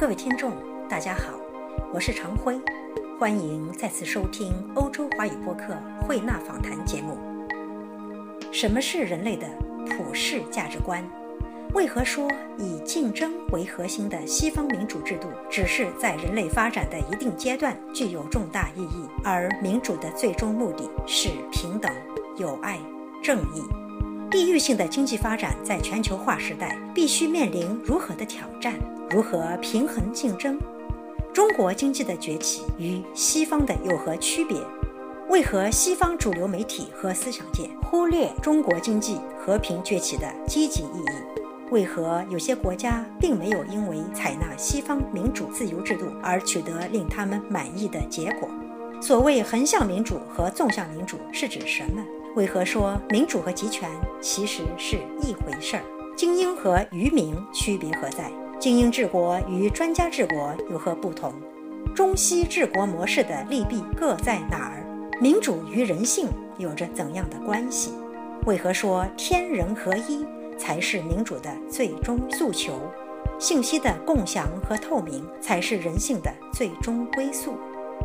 各位听众，大家好，我是常辉，欢迎再次收听欧洲华语播客慧纳访谈节目。什么是人类的普世价值观？为何说以竞争为核心的西方民主制度只是在人类发展的一定阶段具有重大意义，而民主的最终目的是平等、友爱、正义？地域性的经济发展在全球化时代必须面临如何的挑战？如何平衡竞争？中国经济的崛起与西方的有何区别？为何西方主流媒体和思想界忽略中国经济和平崛起的积极意义？为何有些国家并没有因为采纳西方民主自由制度而取得令他们满意的结果？所谓横向民主和纵向民主是指什么？为何说民主和集权其实是一回事儿？精英和愚民区别何在？精英治国与专家治国有何不同？中西治国模式的利弊各在哪儿？民主与人性有着怎样的关系？为何说天人合一？才是民主的最终诉求，信息的共享和透明才是人性的最终归宿。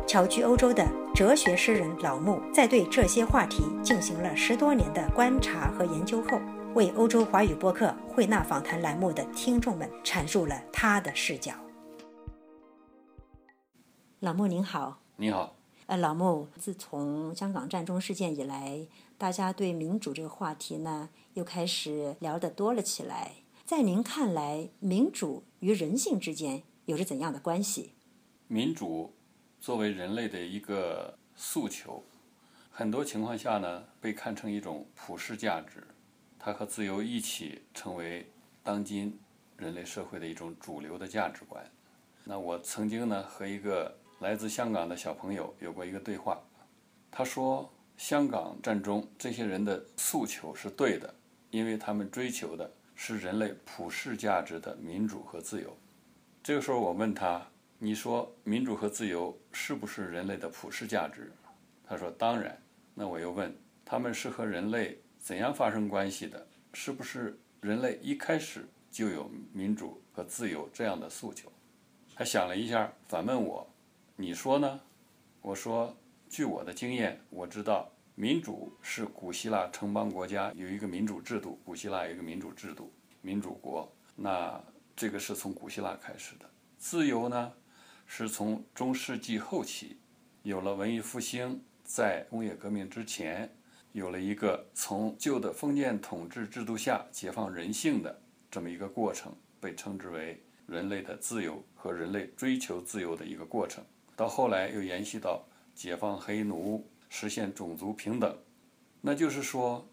侨居欧洲的哲学诗人老穆，在对这些话题进行了十多年的观察和研究后，为欧洲华语播客慧纳访谈栏目的听众们阐述了他的视角。老穆您好，你好。呃，老穆，自从香港战中事件以来，大家对民主这个话题呢，又开始聊得多了起来。在您看来，民主与人性之间有着怎样的关系？民主作为人类的一个诉求，很多情况下呢，被看成一种普世价值，它和自由一起成为当今人类社会的一种主流的价值观。那我曾经呢，和一个来自香港的小朋友有过一个对话，他说：“香港战中这些人的诉求是对的，因为他们追求的是人类普世价值的民主和自由。”这个时候，我问他：“你说民主和自由是不是人类的普世价值？”他说：“当然。”那我又问：“他们是和人类怎样发生关系的？是不是人类一开始就有民主和自由这样的诉求？”他想了一下，反问我。你说呢？我说，据我的经验，我知道民主是古希腊城邦国家有一个民主制度，古希腊有一个民主制度，民主国。那这个是从古希腊开始的。自由呢，是从中世纪后期，有了文艺复兴，在工业革命之前，有了一个从旧的封建统治制度下解放人性的这么一个过程，被称之为人类的自由和人类追求自由的一个过程。到后来又延续到解放黑奴、实现种族平等，那就是说，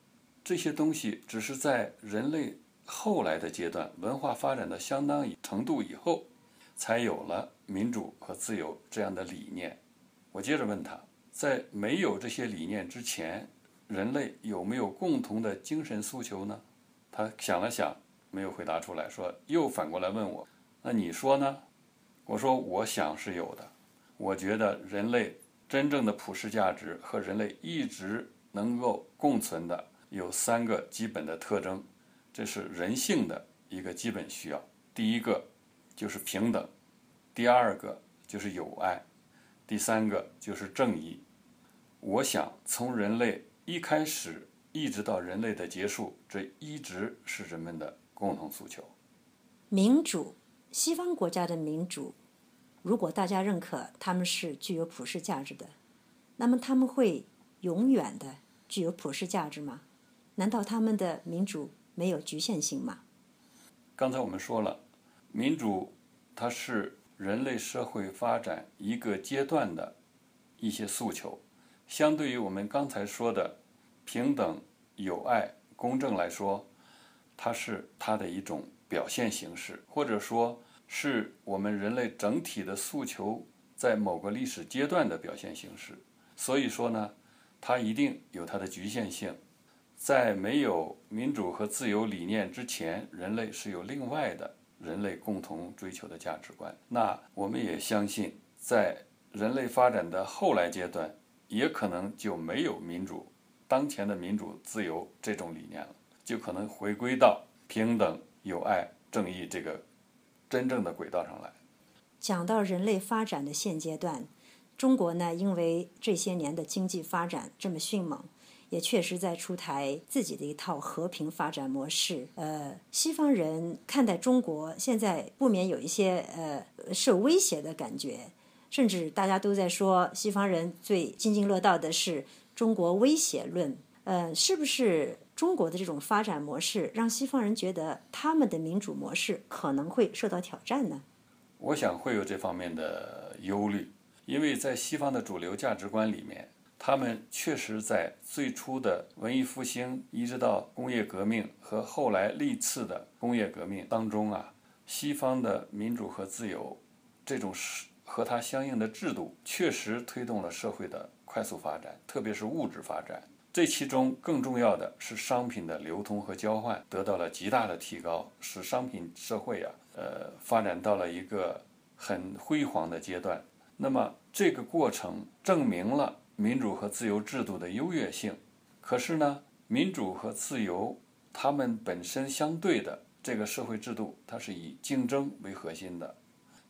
这些东西只是在人类后来的阶段，文化发展到相当程度以后，才有了民主和自由这样的理念。我接着问他，在没有这些理念之前，人类有没有共同的精神诉求呢？他想了想，没有回答出来，说又反过来问我，那你说呢？我说，我想是有的。我觉得人类真正的普世价值和人类一直能够共存的有三个基本的特征，这是人性的一个基本需要。第一个就是平等，第二个就是友爱，第三个就是正义。我想从人类一开始一直到人类的结束，这一直是人们的共同诉求。民主，西方国家的民主。如果大家认可他们是具有普世价值的，那么他们会永远的具有普世价值吗？难道他们的民主没有局限性吗？刚才我们说了，民主它是人类社会发展一个阶段的一些诉求，相对于我们刚才说的平等、友爱、公正来说，它是它的一种表现形式，或者说。是我们人类整体的诉求，在某个历史阶段的表现形式。所以说呢，它一定有它的局限性。在没有民主和自由理念之前，人类是有另外的人类共同追求的价值观。那我们也相信，在人类发展的后来阶段，也可能就没有民主，当前的民主自由这种理念了，就可能回归到平等、友爱、正义这个。真正的轨道上来，讲到人类发展的现阶段，中国呢，因为这些年的经济发展这么迅猛。也确实在出台自己的一套和平发展模式。呃，西方人看待中国现在不免有一些呃受威胁的感觉，甚至大家都在说西方人最津津乐道的是中国威胁论。呃，是不是中国的这种发展模式让西方人觉得他们的民主模式可能会受到挑战呢？我想会有这方面的忧虑，因为在西方的主流价值观里面。他们确实在最初的文艺复兴，一直到工业革命和后来历次的工业革命当中啊，西方的民主和自由，这种是和它相应的制度，确实推动了社会的快速发展，特别是物质发展。这其中更重要的是商品的流通和交换得到了极大的提高，使商品社会啊，呃，发展到了一个很辉煌的阶段。那么这个过程证明了。民主和自由制度的优越性，可是呢，民主和自由它们本身相对的这个社会制度，它是以竞争为核心的。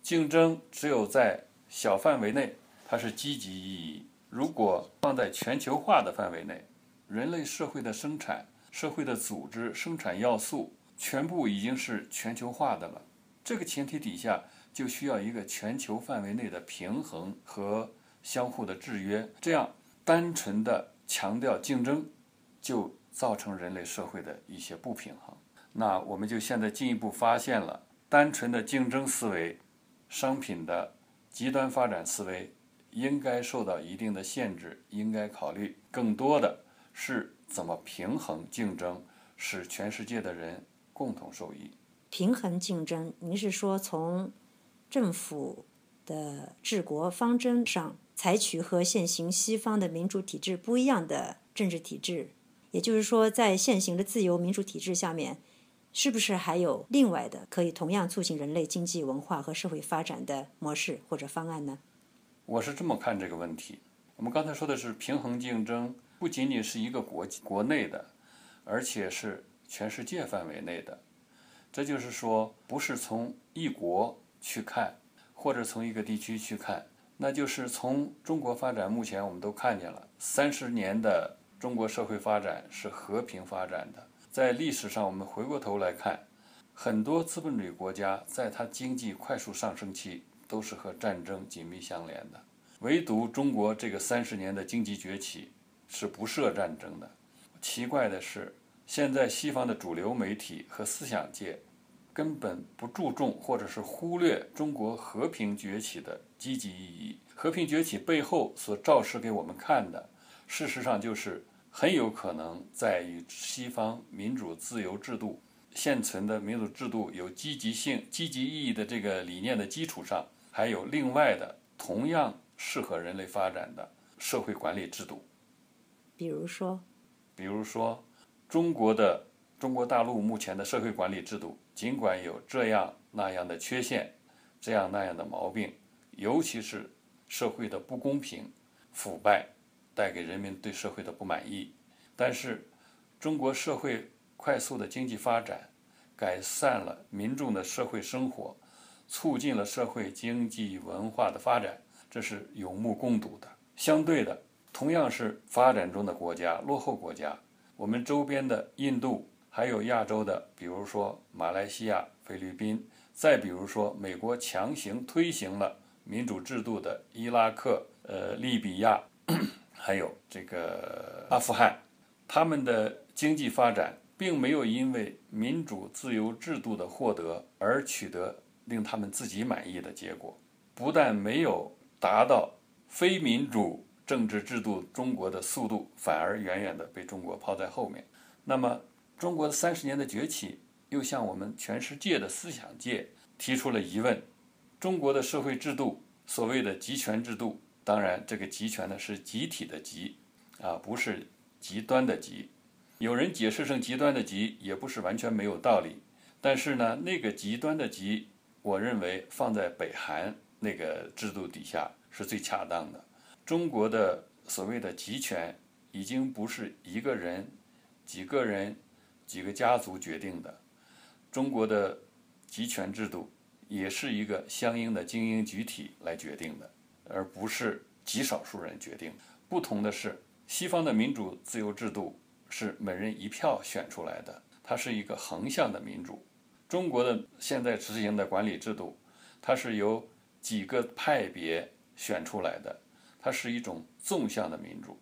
竞争只有在小范围内，它是积极意义；如果放在全球化的范围内，人类社会的生产、社会的组织、生产要素全部已经是全球化的了。这个前提底下，就需要一个全球范围内的平衡和。相互的制约，这样单纯的强调竞争，就造成人类社会的一些不平衡。那我们就现在进一步发现了，单纯的竞争思维、商品的极端发展思维，应该受到一定的限制，应该考虑更多的是怎么平衡竞争，使全世界的人共同受益。平衡竞争，您是说从政府的治国方针上？采取和现行西方的民主体制不一样的政治体制，也就是说，在现行的自由民主体制下面，是不是还有另外的可以同样促进人类经济、文化和社会发展的模式或者方案呢？我是这么看这个问题。我们刚才说的是平衡竞争，不仅仅是一个国国内的，而且是全世界范围内的。这就是说，不是从一国去看，或者从一个地区去看。那就是从中国发展，目前我们都看见了，三十年的中国社会发展是和平发展的。在历史上，我们回过头来看，很多资本主义国家在它经济快速上升期都是和战争紧密相连的，唯独中国这个三十年的经济崛起是不涉战争的。奇怪的是，现在西方的主流媒体和思想界。根本不注重，或者是忽略中国和平崛起的积极意义。和平崛起背后所昭示给我们看的，事实上就是很有可能在与西方民主自由制度现存的民主制度有积极性、积极意义的这个理念的基础上，还有另外的同样适合人类发展的社会管理制度。比如说，比如说，中国的中国大陆目前的社会管理制度。尽管有这样那样的缺陷，这样那样的毛病，尤其是社会的不公平、腐败，带给人民对社会的不满意，但是中国社会快速的经济发展，改善了民众的社会生活，促进了社会经济文化的发展，这是有目共睹的。相对的，同样是发展中的国家、落后国家，我们周边的印度。还有亚洲的，比如说马来西亚、菲律宾，再比如说美国强行推行了民主制度的伊拉克、呃利比亚，还有这个阿富汗，他们的经济发展并没有因为民主自由制度的获得而取得令他们自己满意的结果，不但没有达到非民主政治制度中国的速度，反而远远的被中国抛在后面。那么。中国的三十年的崛起，又向我们全世界的思想界提出了疑问：中国的社会制度，所谓的集权制度，当然这个集权呢是集体的集，啊，不是极端的极。有人解释成极端的极，也不是完全没有道理。但是呢，那个极端的极，我认为放在北韩那个制度底下是最恰当的。中国的所谓的集权，已经不是一个人、几个人。几个家族决定的，中国的集权制度也是一个相应的精英集体来决定的，而不是极少数人决定。不同的是，西方的民主自由制度是每人一票选出来的，它是一个横向的民主。中国的现在执行的管理制度，它是由几个派别选出来的，它是一种纵向的民主。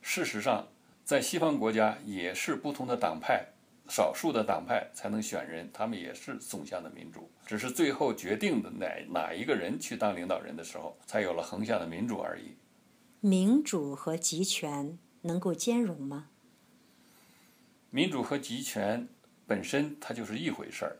事实上，在西方国家也是不同的党派、少数的党派才能选人，他们也是纵向的民主，只是最后决定的哪哪一个人去当领导人的时候，才有了横向的民主而已。民主和集权能够兼容吗？民主和集权本身它就是一回事儿。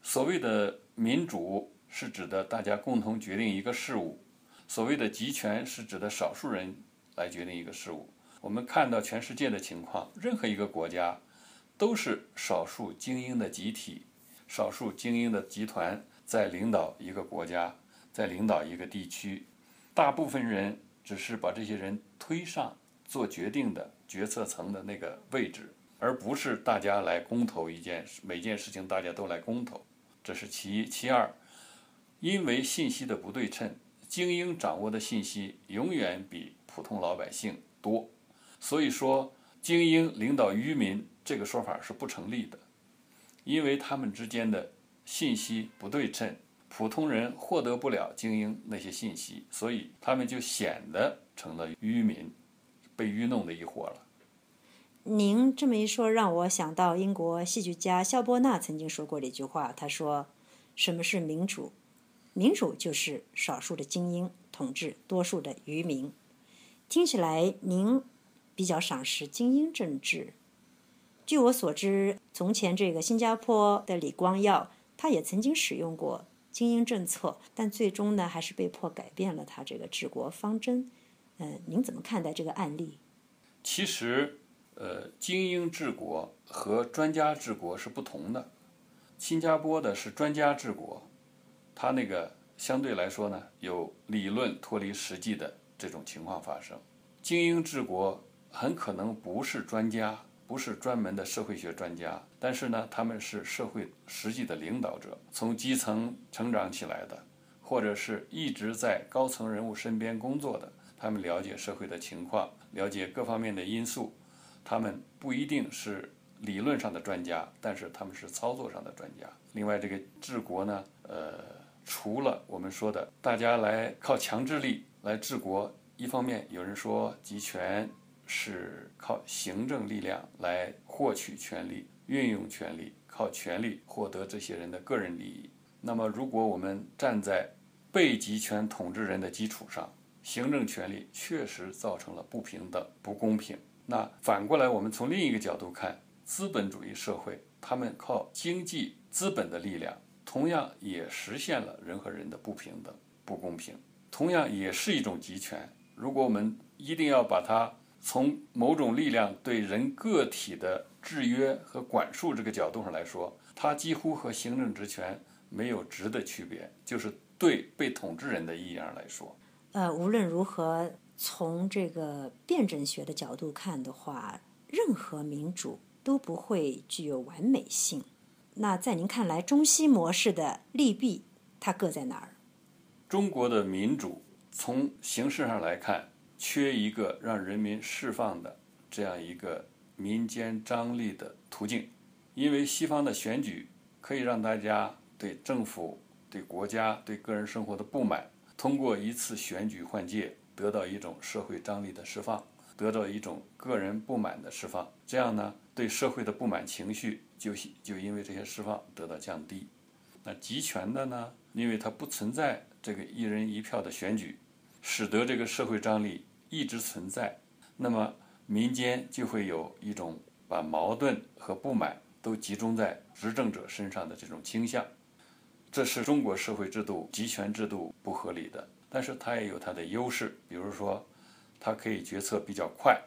所谓的民主是指的大家共同决定一个事物，所谓的集权是指的少数人来决定一个事物。我们看到全世界的情况，任何一个国家都是少数精英的集体、少数精英的集团在领导一个国家，在领导一个地区。大部分人只是把这些人推上做决定的决策层的那个位置，而不是大家来公投一件事，每件事情大家都来公投。这是其一。其二，因为信息的不对称，精英掌握的信息永远比普通老百姓多。所以说，精英领导愚民这个说法是不成立的，因为他们之间的信息不对称，普通人获得不了精英那些信息，所以他们就显得成了愚民，被愚弄的一伙了。您这么一说，让我想到英国戏剧家肖伯纳曾经说过的一句话，他说：“什么是民主？民主就是少数的精英统治多数的愚民。”听起来，您。比较赏识精英政治。据我所知，从前这个新加坡的李光耀，他也曾经使用过精英政策，但最终呢，还是被迫改变了他这个治国方针。嗯，您怎么看待这个案例？其实，呃，精英治国和专家治国是不同的。新加坡的是专家治国，他那个相对来说呢，有理论脱离实际的这种情况发生。精英治国。很可能不是专家，不是专门的社会学专家，但是呢，他们是社会实际的领导者，从基层成长起来的，或者是一直在高层人物身边工作的，他们了解社会的情况，了解各方面的因素，他们不一定是理论上的专家，但是他们是操作上的专家。另外，这个治国呢，呃，除了我们说的大家来靠强制力来治国，一方面有人说集权。是靠行政力量来获取权力、运用权力，靠权力获得这些人的个人利益。那么，如果我们站在被集权统治人的基础上，行政权力确实造成了不平等、不公平。那反过来，我们从另一个角度看，资本主义社会，他们靠经济资本的力量，同样也实现了人和人的不平等、不公平，同样也是一种集权。如果我们一定要把它从某种力量对人个体的制约和管束这个角度上来说，它几乎和行政职权没有质的区别。就是对被统治人的意义上来说，呃，无论如何，从这个辩证学的角度看的话，任何民主都不会具有完美性。那在您看来，中西模式的利弊，它各在哪儿？中国的民主从形式上来看。缺一个让人民释放的这样一个民间张力的途径，因为西方的选举可以让大家对政府、对国家、对个人生活的不满，通过一次选举换届，得到一种社会张力的释放，得到一种个人不满的释放。这样呢，对社会的不满情绪就就因为这些释放得到降低。那集权的呢，因为它不存在这个一人一票的选举，使得这个社会张力。一直存在，那么民间就会有一种把矛盾和不满都集中在执政者身上的这种倾向，这是中国社会制度集权制度不合理的。但是它也有它的优势，比如说，它可以决策比较快。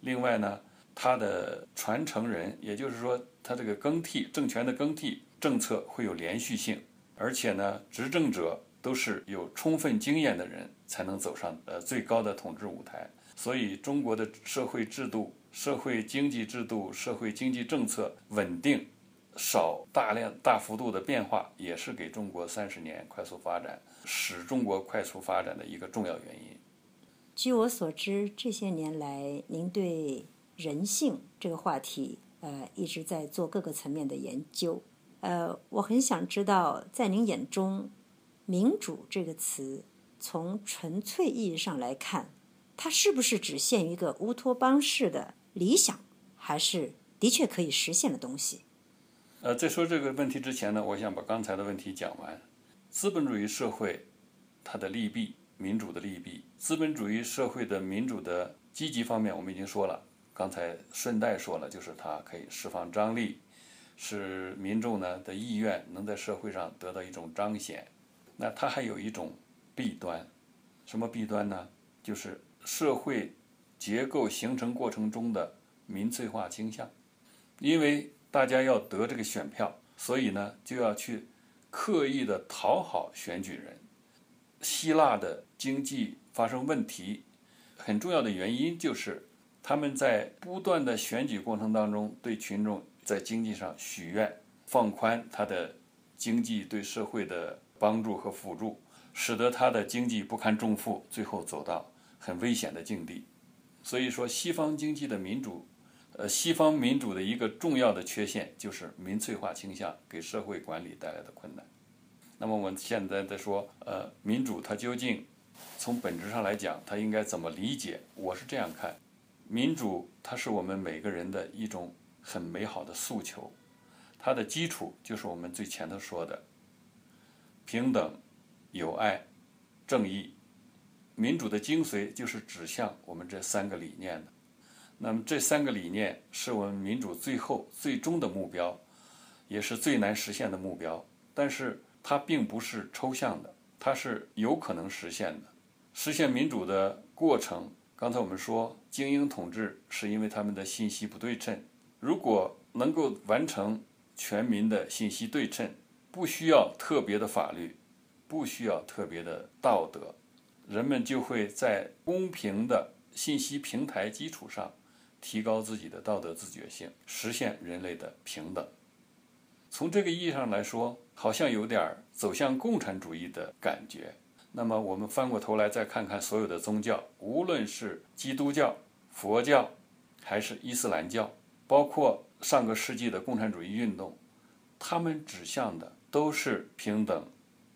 另外呢，它的传承人，也就是说，它这个更替政权的更替政策会有连续性，而且呢，执政者。都是有充分经验的人才能走上呃最高的统治舞台，所以中国的社会制度、社会经济制度、社会经济政策稳定，少大量大幅度的变化，也是给中国三十年快速发展、使中国快速发展的一个重要原因。据我所知，这些年来您对人性这个话题，呃，一直在做各个层面的研究。呃，我很想知道，在您眼中，“民主”这个词，从纯粹意义上来看，它是不是只限于一个乌托邦式的理想，还是的确可以实现的东西？呃，在说这个问题之前呢，我想把刚才的问题讲完。资本主义社会它的利弊，民主的利弊，资本主义社会的民主的积极方面，我们已经说了。刚才顺带说了，就是它可以释放张力，使民众呢的意愿能在社会上得到一种彰显。那它还有一种弊端，什么弊端呢？就是社会结构形成过程中的民粹化倾向，因为。大家要得这个选票，所以呢就要去刻意的讨好选举人。希腊的经济发生问题，很重要的原因就是他们在不断的选举过程当中，对群众在经济上许愿，放宽他的经济对社会的帮助和辅助，使得他的经济不堪重负，最后走到很危险的境地。所以说，西方经济的民主。呃，西方民主的一个重要的缺陷就是民粹化倾向给社会管理带来的困难。那么我们现在在说，呃，民主它究竟从本质上来讲，它应该怎么理解？我是这样看，民主它是我们每个人的一种很美好的诉求，它的基础就是我们最前头说的平等、友爱、正义。民主的精髓就是指向我们这三个理念的。那么这三个理念是我们民主最后最终的目标，也是最难实现的目标。但是它并不是抽象的，它是有可能实现的。实现民主的过程，刚才我们说精英统治是因为他们的信息不对称。如果能够完成全民的信息对称，不需要特别的法律，不需要特别的道德，人们就会在公平的信息平台基础上。提高自己的道德自觉性，实现人类的平等。从这个意义上来说，好像有点走向共产主义的感觉。那么，我们翻过头来再看看所有的宗教，无论是基督教、佛教，还是伊斯兰教，包括上个世纪的共产主义运动，他们指向的都是平等、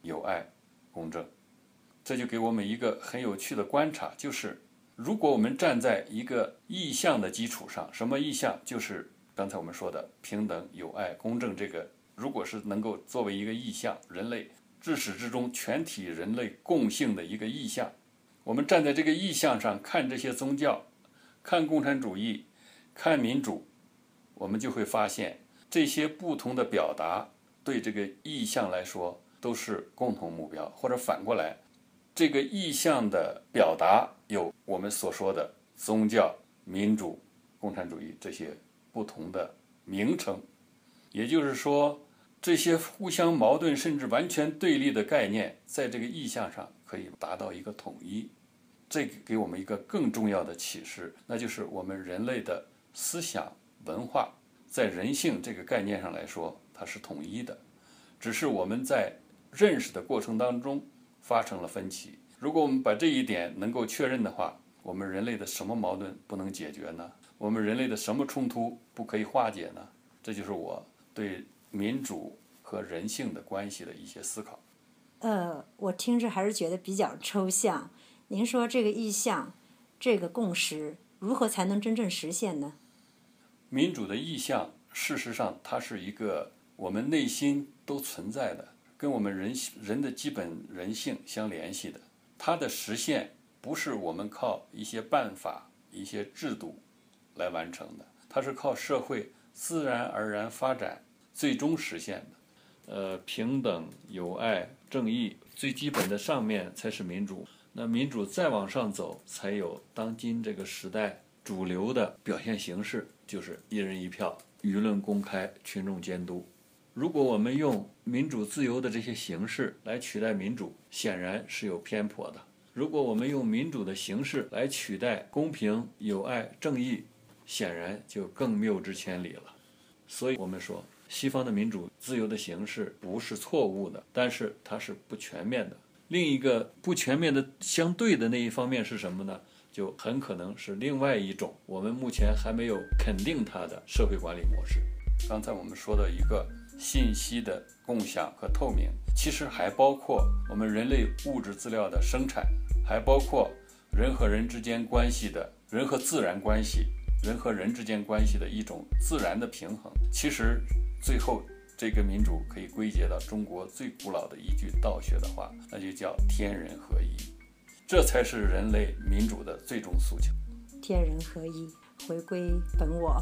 友爱、公正。这就给我们一个很有趣的观察，就是。如果我们站在一个意向的基础上，什么意向？就是刚才我们说的平等、友爱、公正。这个如果是能够作为一个意向，人类至始至终全体人类共性的一个意向，我们站在这个意向上看这些宗教，看共产主义，看民主，我们就会发现这些不同的表达对这个意向来说都是共同目标，或者反过来。这个意向的表达有我们所说的宗教、民主、共产主义这些不同的名称，也就是说，这些互相矛盾甚至完全对立的概念，在这个意向上可以达到一个统一。这给我们一个更重要的启示，那就是我们人类的思想文化在人性这个概念上来说，它是统一的，只是我们在认识的过程当中。发生了分歧。如果我们把这一点能够确认的话，我们人类的什么矛盾不能解决呢？我们人类的什么冲突不可以化解呢？这就是我对民主和人性的关系的一些思考。呃，我听着还是觉得比较抽象。您说这个意向，这个共识，如何才能真正实现呢？民主的意向，事实上它是一个我们内心都存在的。跟我们人人的基本人性相联系的，它的实现不是我们靠一些办法、一些制度来完成的，它是靠社会自然而然发展最终实现的。呃，平等、友爱、正义，最基本的上面才是民主。那民主再往上走，才有当今这个时代主流的表现形式，就是一人一票、舆论公开、群众监督。如果我们用民主自由的这些形式来取代民主，显然是有偏颇的。如果我们用民主的形式来取代公平、友爱、正义，显然就更谬之千里了。所以，我们说，西方的民主自由的形式不是错误的，但是它是不全面的。另一个不全面的相对的那一方面是什么呢？就很可能是另外一种我们目前还没有肯定它的社会管理模式。刚才我们说的一个信息的共享和透明，其实还包括我们人类物质资料的生产，还包括人和人之间关系的人和自然关系。人和人之间关系的一种自然的平衡，其实最后这个民主可以归结到中国最古老的一句道学的话，那就叫天人合一，这才是人类民主的最终诉求。天人合一，回归本我。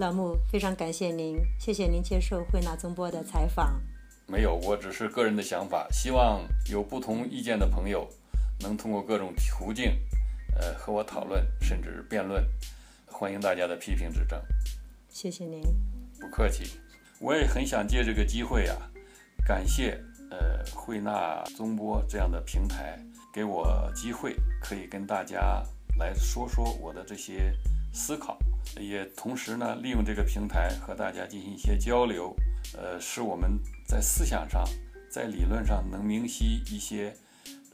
对，老穆非常感谢您，谢谢您接受慧纳宗播的采访。没有，我只是个人的想法，希望有不同意见的朋友能通过各种途径。呃，和我讨论甚至辩论，欢迎大家的批评指正。谢谢您，不客气。我也很想借这个机会啊，感谢呃慧纳宗播这样的平台，给我机会可以跟大家来说说我的这些思考，也同时呢利用这个平台和大家进行一些交流，呃，使我们在思想上、在理论上能明晰一些，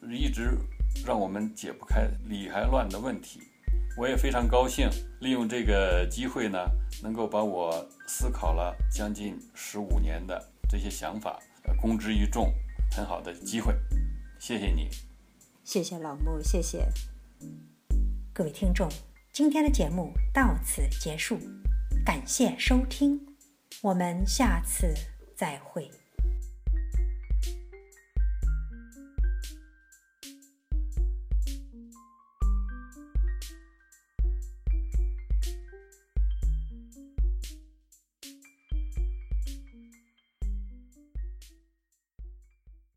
一直。让我们解不开理还乱的问题，我也非常高兴利用这个机会呢，能够把我思考了将近十五年的这些想法公之于众，很好的机会，谢谢你，谢谢老穆，谢谢各位听众，今天的节目到此结束，感谢收听，我们下次再会。